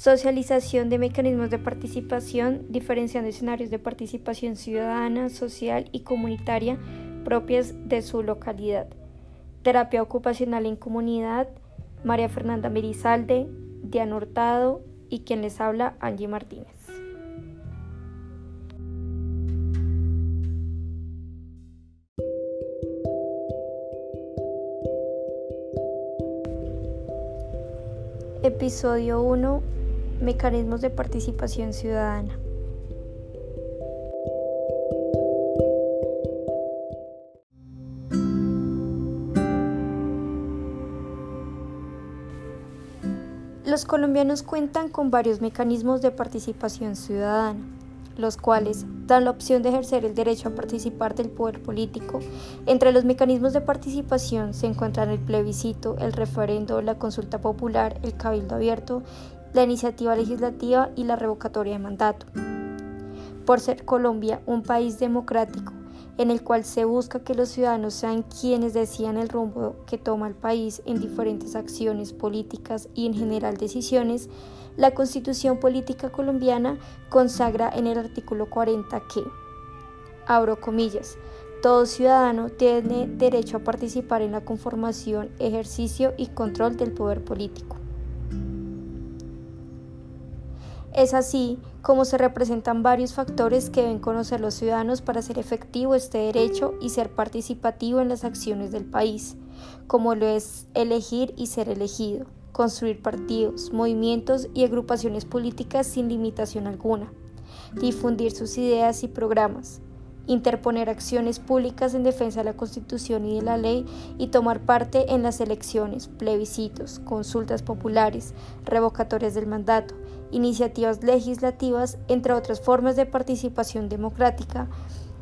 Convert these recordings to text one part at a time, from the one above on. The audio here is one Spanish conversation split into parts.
Socialización de mecanismos de participación, diferenciando escenarios de participación ciudadana, social y comunitaria propias de su localidad. Terapia ocupacional en comunidad, María Fernanda Merizalde, Diana Hurtado y quien les habla, Angie Martínez. Episodio 1. Mecanismos de participación ciudadana. Los colombianos cuentan con varios mecanismos de participación ciudadana, los cuales dan la opción de ejercer el derecho a participar del poder político. Entre los mecanismos de participación se encuentran el plebiscito, el referendo, la consulta popular, el cabildo abierto, la iniciativa legislativa y la revocatoria de mandato. Por ser Colombia un país democrático, en el cual se busca que los ciudadanos sean quienes decidan el rumbo que toma el país en diferentes acciones políticas y en general decisiones, la Constitución Política Colombiana consagra en el artículo 40 que, abro comillas, todo ciudadano tiene derecho a participar en la conformación, ejercicio y control del poder político. Es así como se representan varios factores que deben conocer los ciudadanos para hacer efectivo este derecho y ser participativo en las acciones del país, como lo es elegir y ser elegido, construir partidos, movimientos y agrupaciones políticas sin limitación alguna, difundir sus ideas y programas, interponer acciones públicas en defensa de la Constitución y de la ley y tomar parte en las elecciones, plebiscitos, consultas populares, revocatorias del mandato, iniciativas legislativas, entre otras formas de participación democrática,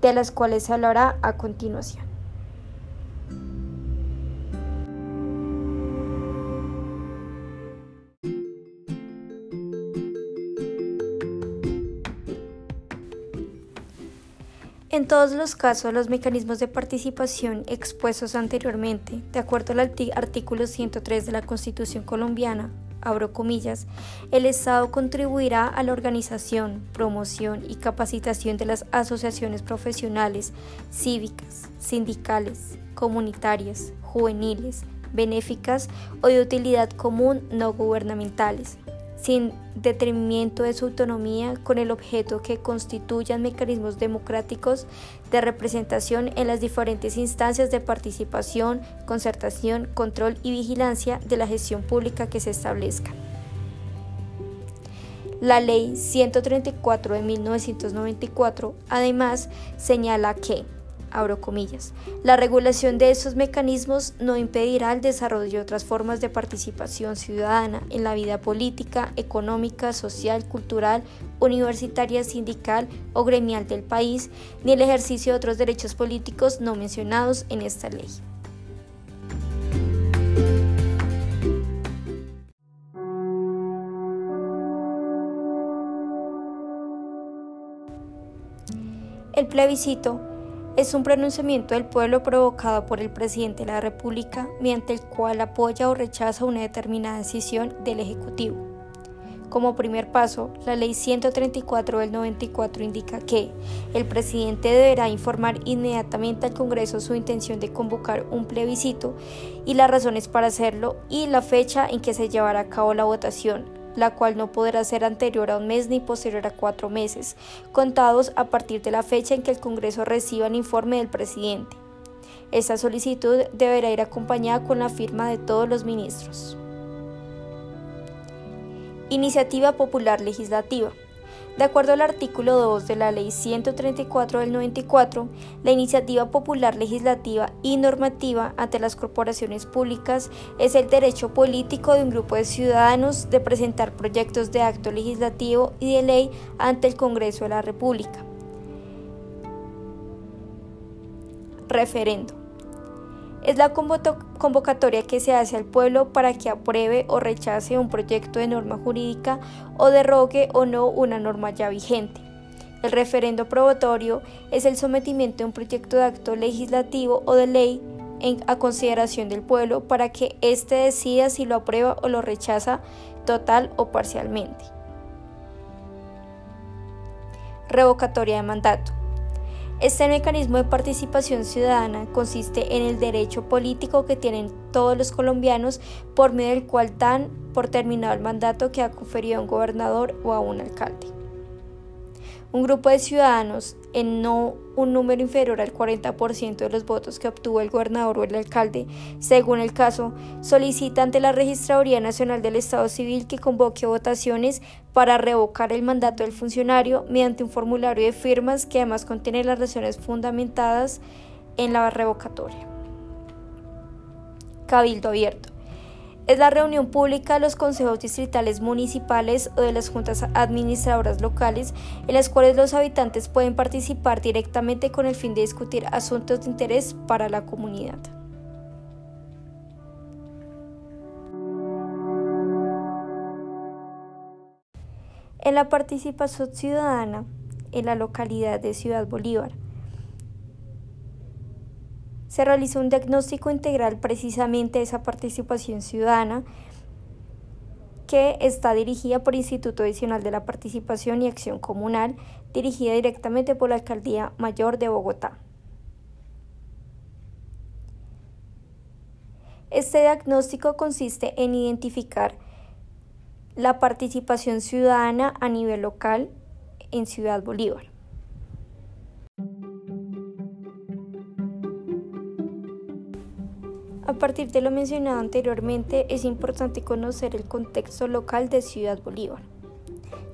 de las cuales se hablará a continuación. En todos los casos, los mecanismos de participación expuestos anteriormente, de acuerdo al artículo 103 de la Constitución colombiana, abro comillas, el Estado contribuirá a la organización, promoción y capacitación de las asociaciones profesionales, cívicas, sindicales, comunitarias, juveniles, benéficas o de utilidad común no gubernamentales, sin detrimento de su autonomía con el objeto que constituyan mecanismos democráticos de representación en las diferentes instancias de participación, concertación, control y vigilancia de la gestión pública que se establezcan. La Ley 134 de 1994 además señala que abro comillas. La regulación de esos mecanismos no impedirá el desarrollo de otras formas de participación ciudadana en la vida política, económica, social, cultural, universitaria, sindical o gremial del país, ni el ejercicio de otros derechos políticos no mencionados en esta ley. El plebiscito es un pronunciamiento del pueblo provocado por el presidente de la República mediante el cual apoya o rechaza una determinada decisión del Ejecutivo. Como primer paso, la Ley 134 del 94 indica que el presidente deberá informar inmediatamente al Congreso su intención de convocar un plebiscito y las razones para hacerlo y la fecha en que se llevará a cabo la votación, la cual no podrá ser anterior a un mes ni posterior a cuatro meses, contados a partir de la fecha en que el Congreso reciba el informe del presidente. Esta solicitud deberá ir acompañada con la firma de todos los ministros. Iniciativa Popular Legislativa. De acuerdo al artículo 2 de la Ley 134 del 94, la iniciativa popular legislativa y normativa ante las corporaciones públicas es el derecho político de un grupo de ciudadanos de presentar proyectos de acto legislativo y de ley ante el Congreso de la República. Referendo es la convocatoria que se hace al pueblo para que apruebe o rechace un proyecto de norma jurídica o derrogue o no una norma ya vigente. El referendo probatorio es el sometimiento de un proyecto de acto legislativo o de ley a consideración del pueblo para que éste decida si lo aprueba o lo rechaza total o parcialmente. Revocatoria de mandato. Este mecanismo de participación ciudadana consiste en el derecho político que tienen todos los colombianos por medio del cual dan por terminado el mandato que ha conferido a un gobernador o a un alcalde un grupo de ciudadanos en no un número inferior al 40% de los votos que obtuvo el gobernador o el alcalde, según el caso, solicita ante la Registraduría Nacional del Estado Civil que convoque votaciones para revocar el mandato del funcionario mediante un formulario de firmas que además contiene las razones fundamentadas en la revocatoria. Cabildo abierto es la reunión pública de los consejos distritales municipales o de las juntas administradoras locales en las cuales los habitantes pueden participar directamente con el fin de discutir asuntos de interés para la comunidad. En la participación ciudadana en la localidad de Ciudad Bolívar, se realizó un diagnóstico integral precisamente de esa participación ciudadana que está dirigida por Instituto Adicional de la Participación y Acción Comunal, dirigida directamente por la Alcaldía Mayor de Bogotá. Este diagnóstico consiste en identificar la participación ciudadana a nivel local en Ciudad Bolívar. Partir de lo mencionado anteriormente, es importante conocer el contexto local de Ciudad Bolívar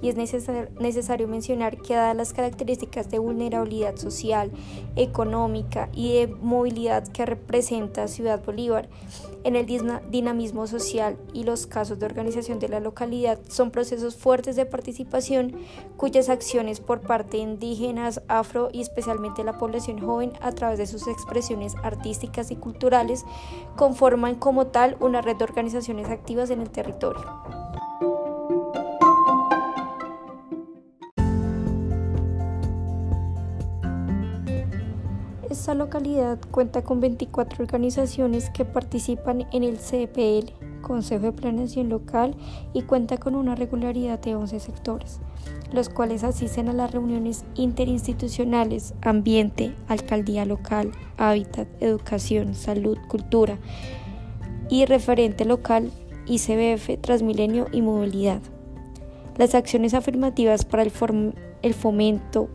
y es necesario mencionar que dadas las características de vulnerabilidad social, económica y de movilidad que representa Ciudad Bolívar, en el dinamismo social y los casos de organización de la localidad son procesos fuertes de participación cuyas acciones por parte de indígenas, afro y especialmente la población joven a través de sus expresiones artísticas y culturales conforman como tal una red de organizaciones activas en el territorio. Esta localidad cuenta con 24 organizaciones que participan en el CPL, Consejo de Planeación Local, y cuenta con una regularidad de 11 sectores, los cuales asisten a las reuniones interinstitucionales, ambiente, alcaldía local, hábitat, educación, salud, cultura y referente local, ICBF, Transmilenio y movilidad. Las acciones afirmativas para el, el fomento,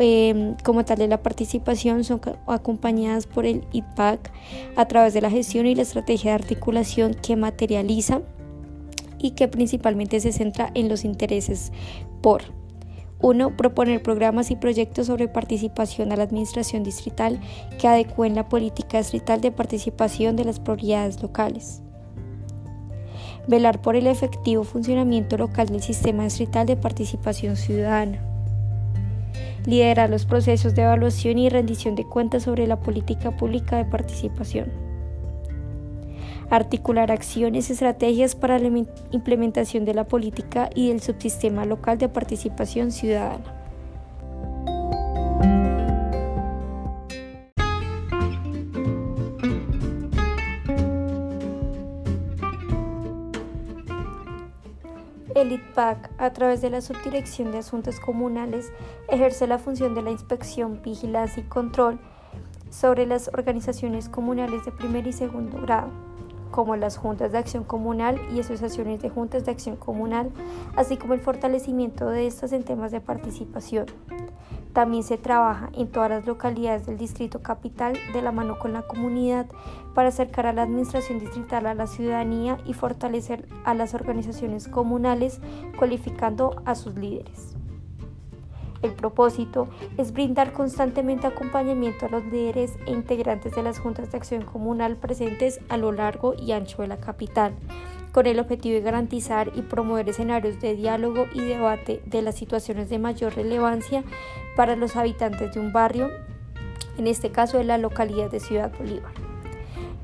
Em, como tal de la participación son acompañadas por el IPAC a través de la gestión y la estrategia de articulación que materializa y que principalmente se centra en los intereses por 1. Proponer programas y proyectos sobre participación a la administración distrital que adecúen la política distrital de participación de las prioridades locales. Velar por el efectivo funcionamiento local del sistema distrital de participación ciudadana liderar los procesos de evaluación y rendición de cuentas sobre la política pública de participación, articular acciones y estrategias para la implementación de la política y del subsistema local de participación ciudadana. A través de la Subdirección de Asuntos Comunales, ejerce la función de la inspección, vigilancia y control sobre las organizaciones comunales de primer y segundo grado, como las juntas de acción comunal y asociaciones de juntas de acción comunal, así como el fortalecimiento de estas en temas de participación. También se trabaja en todas las localidades del Distrito Capital de la mano con la comunidad para acercar a la administración distrital a la ciudadanía y fortalecer a las organizaciones comunales, cualificando a sus líderes. El propósito es brindar constantemente acompañamiento a los líderes e integrantes de las juntas de acción comunal presentes a lo largo y ancho de la capital, con el objetivo de garantizar y promover escenarios de diálogo y debate de las situaciones de mayor relevancia para los habitantes de un barrio, en este caso de la localidad de Ciudad Bolívar.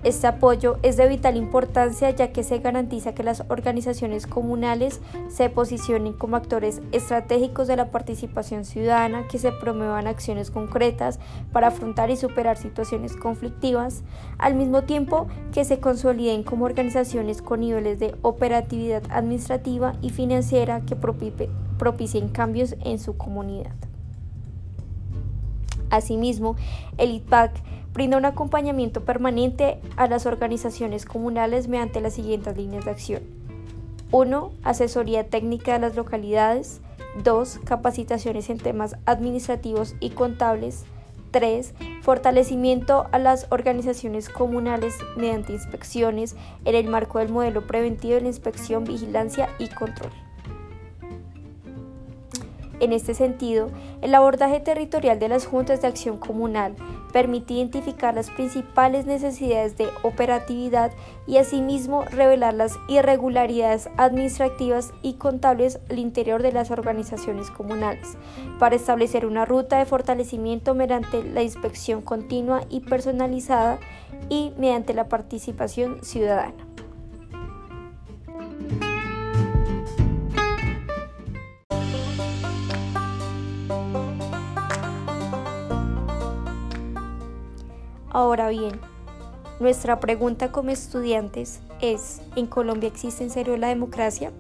Este apoyo es de vital importancia ya que se garantiza que las organizaciones comunales se posicionen como actores estratégicos de la participación ciudadana, que se promuevan acciones concretas para afrontar y superar situaciones conflictivas, al mismo tiempo que se consoliden como organizaciones con niveles de operatividad administrativa y financiera que propicien cambios en su comunidad. Asimismo, el ITPAC brinda un acompañamiento permanente a las organizaciones comunales mediante las siguientes líneas de acción. 1. Asesoría técnica de las localidades. 2. Capacitaciones en temas administrativos y contables. 3. Fortalecimiento a las organizaciones comunales mediante inspecciones en el marco del modelo preventivo de la inspección, vigilancia y control. En este sentido, el abordaje territorial de las juntas de acción comunal permite identificar las principales necesidades de operatividad y asimismo revelar las irregularidades administrativas y contables al interior de las organizaciones comunales, para establecer una ruta de fortalecimiento mediante la inspección continua y personalizada y mediante la participación ciudadana. Ahora bien, nuestra pregunta como estudiantes es, ¿en Colombia existe en serio la democracia?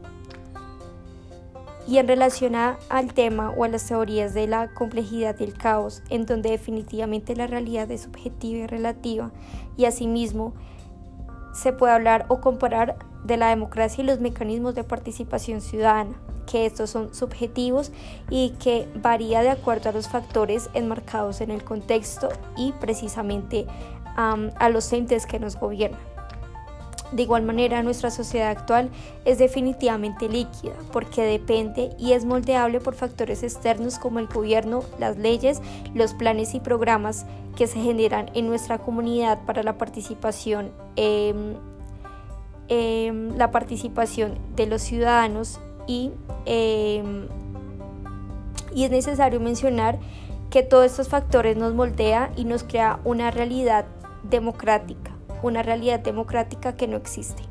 Y en relación al tema o a las teorías de la complejidad y el caos, en donde definitivamente la realidad es subjetiva y relativa, y asimismo se puede hablar o comparar de la democracia y los mecanismos de participación ciudadana, que estos son subjetivos y que varía de acuerdo a los factores enmarcados en el contexto y precisamente a los entes que nos gobiernan. De igual manera, nuestra sociedad actual es definitivamente líquida porque depende y es moldeable por factores externos como el gobierno, las leyes, los planes y programas que se generan en nuestra comunidad para la participación, em, em, la participación de los ciudadanos y, em, y es necesario mencionar que todos estos factores nos moldea y nos crea una realidad democrática, una realidad democrática que no existe.